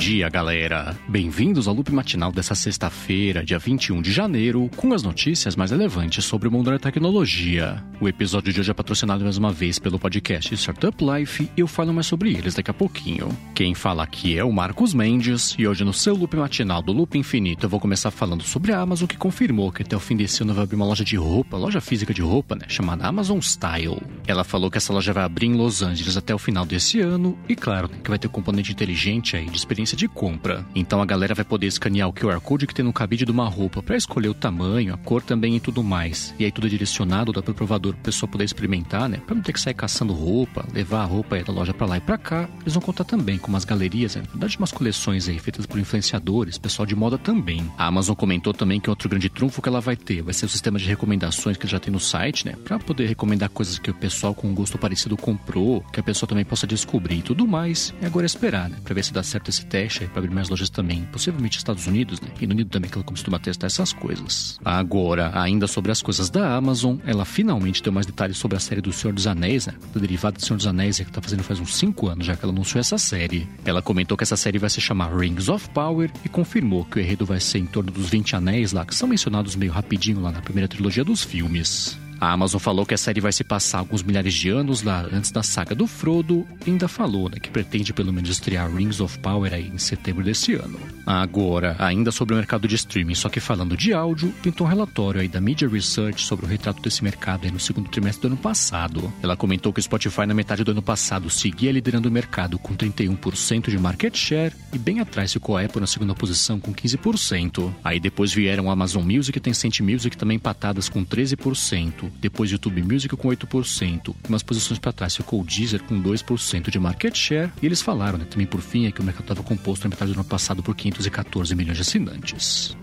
dia, galera! Bem-vindos ao loop matinal dessa sexta-feira, dia 21 de janeiro, com as notícias mais relevantes sobre o mundo da tecnologia. O episódio de hoje é patrocinado mais uma vez pelo podcast Startup Life e eu falo mais sobre eles daqui a pouquinho. Quem fala aqui é o Marcos Mendes e hoje no seu loop matinal do Loop Infinito eu vou começar falando sobre a Amazon que confirmou que até o fim desse ano vai abrir uma loja de roupa, loja física de roupa, né, chamada Amazon Style. Ela falou que essa loja vai abrir em Los Angeles até o final desse ano e claro, que vai ter componente inteligente aí de experiência de compra. Então a galera vai poder escanear o QR Code que tem no cabide de uma roupa para escolher o tamanho, a cor também e tudo mais. E aí tudo é direcionado dá pro provador para pessoa poder experimentar, né? Para não ter que sair caçando roupa, levar a roupa aí da loja para lá e para cá. Eles vão contar também com umas galerias, né? na verdade umas coleções aí feitas por influenciadores, pessoal de moda também. A Amazon comentou também que outro grande trunfo que ela vai ter vai ser o sistema de recomendações que já tem no site, né? Para poder recomendar coisas que o pessoal com um gosto parecido comprou, que a pessoa também possa descobrir e tudo mais. E agora é esperar, né? Para ver se dá certo esse teste para abrir mais lojas também, possivelmente Estados Unidos, né? E no Unido também, que ela costuma testar essas coisas. Agora, ainda sobre as coisas da Amazon, ela finalmente deu mais detalhes sobre a série do Senhor dos Anéis, né? Do derivado do Senhor dos Anéis, que tá fazendo faz uns 5 anos já que ela anunciou essa série. Ela comentou que essa série vai se chamar Rings of Power e confirmou que o enredo vai ser em torno dos 20 anéis lá, que são mencionados meio rapidinho lá na primeira trilogia dos filmes. A Amazon falou que a série vai se passar alguns milhares de anos lá antes da saga do Frodo e ainda falou né, que pretende pelo menos estrear Rings of Power aí em setembro desse ano. Agora, ainda sobre o mercado de streaming, só que falando de áudio, pintou um relatório aí da Media Research sobre o retrato desse mercado aí no segundo trimestre do ano passado. Ela comentou que o Spotify na metade do ano passado seguia liderando o mercado com 31% de market share e bem atrás ficou a Apple na segunda posição com 15%. Aí depois vieram a Amazon Music e Tencent Music também empatadas com 13%. Depois YouTube Music com 8%. Umas posições para trás ficou o Deezer com 2% de market share. E eles falaram né, também por fim é que o mercado estava composto na metade do ano passado por 514 milhões de assinantes.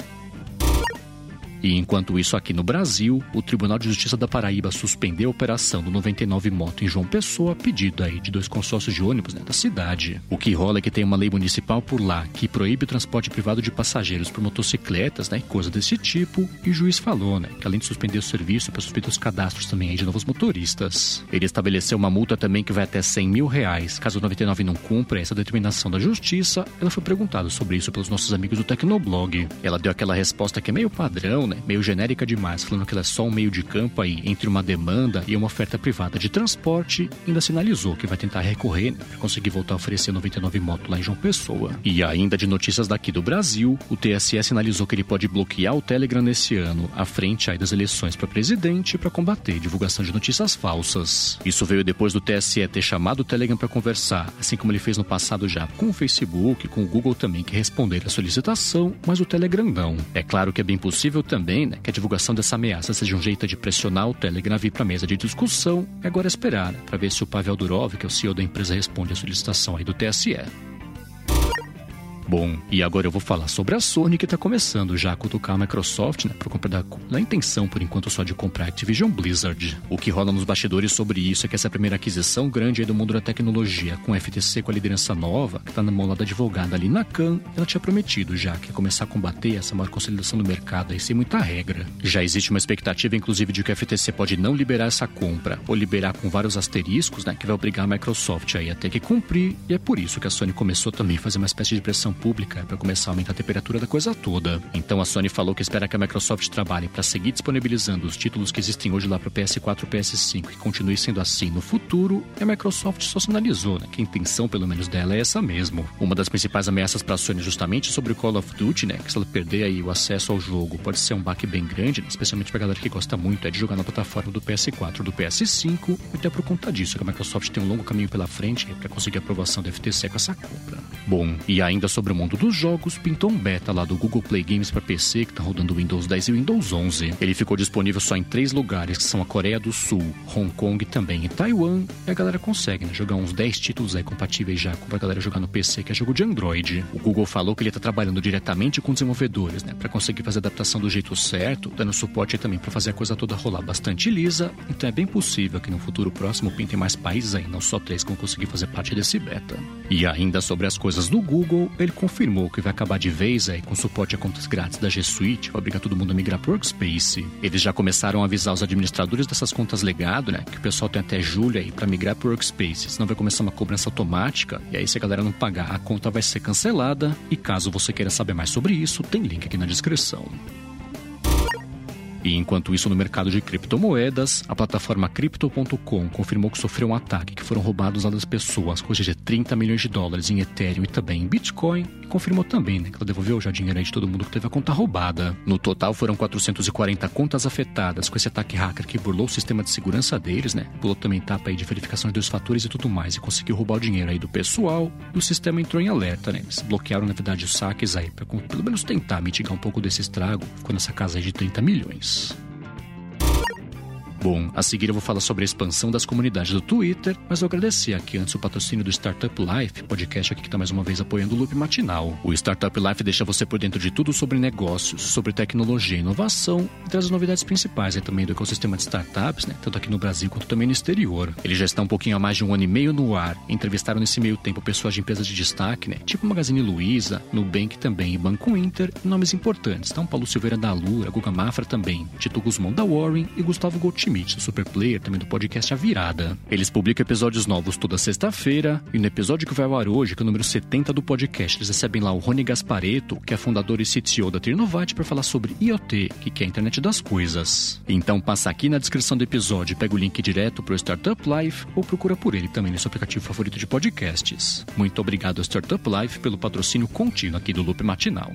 E enquanto isso, aqui no Brasil, o Tribunal de Justiça da Paraíba suspendeu a operação do 99 Moto em João Pessoa, pedido aí de dois consórcios de ônibus né, da cidade. O que rola é que tem uma lei municipal por lá que proíbe o transporte privado de passageiros por motocicletas, né, coisa desse tipo, e o juiz falou, né, que além de suspender o serviço, para suspender os cadastros também de novos motoristas. Ele estabeleceu uma multa também que vai até 100 mil reais. Caso o 99 não cumpra essa determinação da justiça, ela foi perguntada sobre isso pelos nossos amigos do Tecnoblog. Ela deu aquela resposta que é meio padrão, né? Meio genérica demais, falando que ela é só um meio de campo aí entre uma demanda e uma oferta privada de transporte. Ainda sinalizou que vai tentar recorrer né, para conseguir voltar a oferecer 99 moto lá em João Pessoa. E ainda de notícias daqui do Brasil, o TSE sinalizou que ele pode bloquear o Telegram nesse ano, à frente aí das eleições para presidente, para combater divulgação de notícias falsas. Isso veio depois do TSE ter chamado o Telegram para conversar, assim como ele fez no passado já com o Facebook, com o Google também, que responderam a solicitação, mas o Telegram não. É claro que é bem possível também também né, que a divulgação dessa ameaça seja um jeito de pressionar o Telegram vir para a mesa de discussão. É agora esperar né, para ver se o Pavel Durov, que é o CEO da empresa, responde à solicitação aí do TSE. Bom, e agora eu vou falar sobre a Sony que está começando já a cutucar a Microsoft, né, para comprar da, da intenção por enquanto só de comprar a Activision Blizzard. O que rola nos bastidores sobre isso é que essa primeira aquisição grande do mundo da tecnologia, com a FTC com a liderança nova, que está na mão da advogada ali na CAN, ela tinha prometido já que ia começar a combater essa maior consolidação do mercado aí sem muita regra. Já existe uma expectativa, inclusive, de que a FTC pode não liberar essa compra, ou liberar com vários asteriscos, né, que vai obrigar a Microsoft aí a ter que cumprir, e é por isso que a Sony começou também a fazer uma espécie de pressão pública para começar a aumentar a temperatura da coisa toda. Então a Sony falou que espera que a Microsoft trabalhe para seguir disponibilizando os títulos que existem hoje lá para PS4 e PS5 e continue sendo assim no futuro. E a Microsoft só sinalizou né, que a intenção, pelo menos dela, é essa mesmo. Uma das principais ameaças para a Sony justamente sobre o Call of Duty, né, que se ela perder aí o acesso ao jogo pode ser um baque bem grande, né, especialmente para galera que gosta muito é de jogar na plataforma do PS4 do PS5. E até por conta disso que a Microsoft tem um longo caminho pela frente para conseguir a aprovação da FTC com essa compra. Bom, e ainda sobre o mundo do dos jogos, pintou um beta lá do Google Play Games para PC que está rodando Windows 10 e Windows 11. Ele ficou disponível só em três lugares, que são a Coreia do Sul, Hong Kong e também em Taiwan. E a galera consegue né, jogar uns 10 títulos aí compatíveis já com a galera jogar no PC, que é jogo de Android. O Google falou que ele está trabalhando diretamente com desenvolvedores, né, para conseguir fazer a adaptação do jeito certo, dando suporte também para fazer a coisa toda rolar bastante lisa. Então é bem possível que no futuro próximo pintem mais países aí, não só três, que vão conseguir fazer parte desse beta. E ainda sobre as do Google, ele confirmou que vai acabar de vez aí com suporte a contas grátis da G Suite, vai obrigar todo mundo a migrar para Workspace. Eles já começaram a avisar os administradores dessas contas legado, né, que o pessoal tem até julho aí para migrar para Workspace, senão vai começar uma cobrança automática e aí se a galera não pagar, a conta vai ser cancelada. E caso você queira saber mais sobre isso, tem link aqui na descrição. E enquanto isso, no mercado de criptomoedas, a plataforma Crypto.com confirmou que sofreu um ataque que foram roubados lá das pessoas, coisa de 30 milhões de dólares em Ethereum e também em Bitcoin. E confirmou também né, que ela devolveu já dinheiro aí de todo mundo que teve a conta roubada. No total, foram 440 contas afetadas com esse ataque hacker que burlou o sistema de segurança deles, né? Pulou também etapa aí de verificação de dois fatores e tudo mais e conseguiu roubar o dinheiro aí do pessoal. E o sistema entrou em alerta, né? Eles bloquearam, na verdade, os saques aí para pelo menos tentar mitigar um pouco desse estrago. Ficou nessa casa aí de 30 milhões. Thanks. Bom, a seguir eu vou falar sobre a expansão das comunidades do Twitter, mas vou agradecer aqui antes o patrocínio do Startup Life, podcast aqui que está mais uma vez apoiando o Loop Matinal. O Startup Life deixa você por dentro de tudo sobre negócios, sobre tecnologia e inovação e traz as novidades principais aí também do ecossistema de startups, né? Tanto aqui no Brasil quanto também no exterior. Ele já está um pouquinho há mais de um ano e meio no ar. Entrevistaram nesse meio tempo pessoas de empresas de destaque, né? Tipo Magazine Luiza, Nubank também e Banco Inter, nomes importantes. Então Paulo Silveira da Lura, Guga Mafra também, Tito Guzmão da Warren e Gustavo Gotti Schmidt, do Superplayer, também do podcast A Virada. Eles publicam episódios novos toda sexta-feira, e no episódio que vai ao ar hoje, que é o número 70 do podcast, eles recebem lá o Rony Gaspareto, que é fundador e CTO da Trinovate, para falar sobre IoT, que é a internet das coisas. Então passa aqui na descrição do episódio, pega o link direto para o Startup Life ou procura por ele também no seu aplicativo favorito de podcasts. Muito obrigado ao Startup Life pelo patrocínio contínuo aqui do Loop Matinal.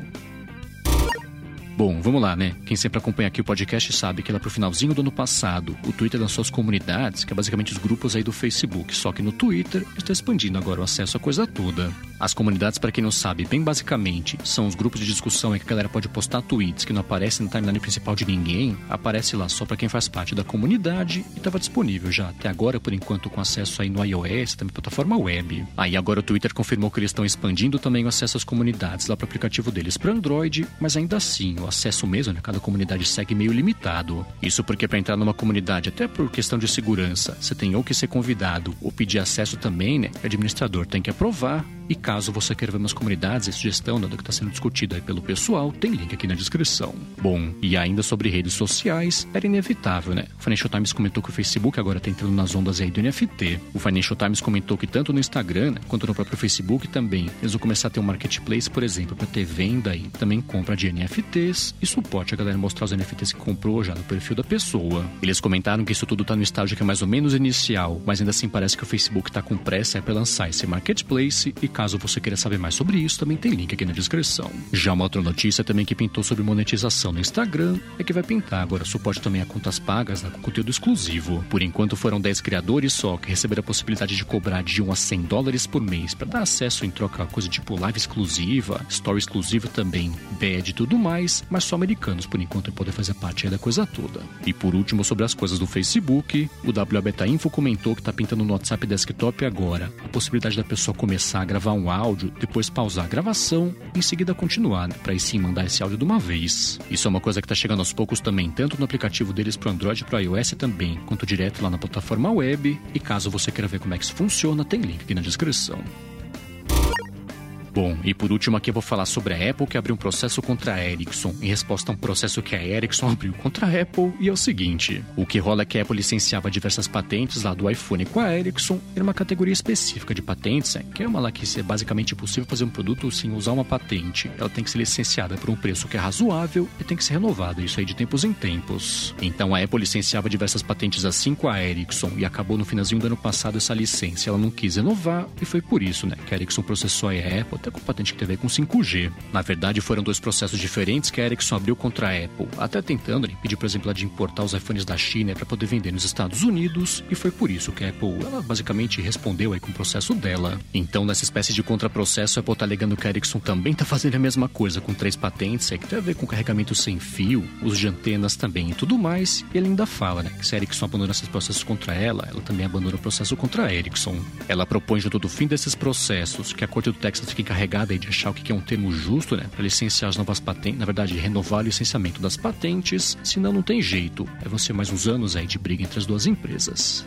Bom, vamos lá, né? Quem sempre acompanha aqui o podcast sabe que lá pro finalzinho do ano passado, o Twitter lançou as comunidades, que é basicamente os grupos aí do Facebook, só que no Twitter está expandindo agora o acesso à coisa toda. As comunidades, para quem não sabe, bem basicamente, são os grupos de discussão em que a galera pode postar tweets que não aparecem na timeline principal de ninguém, aparece lá só para quem faz parte da comunidade e estava disponível já até agora, por enquanto, com acesso aí no iOS, também plataforma web. Aí agora o Twitter confirmou que eles estão expandindo também o acesso às comunidades lá para o aplicativo deles para Android, mas ainda assim, o acesso mesmo, né? Cada comunidade segue meio limitado. Isso porque para entrar numa comunidade, até por questão de segurança, você tem ou que ser convidado ou pedir acesso também, né? O administrador tem que aprovar. E caso você queira ver umas comunidades e sugestão do que está sendo discutido aí pelo pessoal, tem link aqui na descrição. Bom, e ainda sobre redes sociais, era inevitável, né? O Financial Times comentou que o Facebook agora está entrando nas ondas aí do NFT. O Financial Times comentou que tanto no Instagram né, quanto no próprio Facebook também, eles vão começar a ter um marketplace, por exemplo, para ter venda e também compra de NFTs e suporte a galera mostrar os NFTs que comprou já no perfil da pessoa. Eles comentaram que isso tudo está no estágio que é mais ou menos inicial, mas ainda assim parece que o Facebook está com pressa para lançar esse marketplace e caso você queira saber mais sobre isso, também tem link aqui na descrição. Já uma outra notícia também que pintou sobre monetização no Instagram é que vai pintar agora suporte também a contas pagas né, com conteúdo exclusivo. Por enquanto foram 10 criadores só que receberam a possibilidade de cobrar de 1 a 100 dólares por mês para dar acesso em troca a coisa tipo live exclusiva, story exclusiva também, bad e tudo mais, mas só americanos por enquanto poder fazer parte da coisa toda. E por último, sobre as coisas do Facebook, o WA Info comentou que está pintando no WhatsApp Desktop agora a possibilidade da pessoa começar a gravar um áudio, depois pausar a gravação em seguida continuar, né, para aí sim mandar esse áudio de uma vez. Isso é uma coisa que está chegando aos poucos também, tanto no aplicativo deles para Android e para iOS também, quanto direto lá na plataforma web. E caso você queira ver como é que isso funciona, tem link aqui na descrição. Bom, e por último aqui eu vou falar sobre a Apple que abriu um processo contra a Ericsson, em resposta a um processo que a Ericsson abriu contra a Apple, e é o seguinte: o que rola é que a Apple licenciava diversas patentes lá do iPhone com a Ericsson, era uma categoria específica de patentes, é, que é uma lá que é basicamente impossível fazer um produto sem usar uma patente. Ela tem que ser licenciada por um preço que é razoável e tem que ser renovada, isso aí de tempos em tempos. Então a Apple licenciava diversas patentes assim com a Ericsson e acabou no finalzinho do ano passado essa licença. Ela não quis renovar e foi por isso, né, que a Ericsson processou a Apple com patente que teve com 5G. Na verdade, foram dois processos diferentes que a Ericsson abriu contra a Apple, até tentando impedir, por exemplo, de importar os iPhones da China para poder vender nos Estados Unidos, e foi por isso que a Apple ela basicamente respondeu aí com o processo dela. Então, nessa espécie de contraprocesso, a Apple está alegando que a Ericsson também está fazendo a mesma coisa com três patentes, é que tem a ver com carregamento sem fio, uso de antenas também e tudo mais, e ele ainda fala, né, que se a Ericsson abandona esses processos contra ela, ela também abandona o processo contra a Ericsson. Ela propõe junto do fim desses processos que a Corte do Texas fique encarregada de achar o que é um termo justo, né, para licenciar as novas patentes, na verdade, renovar o licenciamento das patentes, senão não tem jeito. É você mais uns anos aí de briga entre as duas empresas.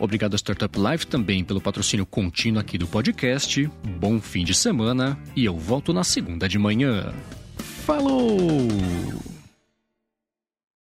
Obrigado a Startup Life também pelo patrocínio contínuo aqui do podcast. Bom fim de semana e eu volto na segunda de manhã. Falou!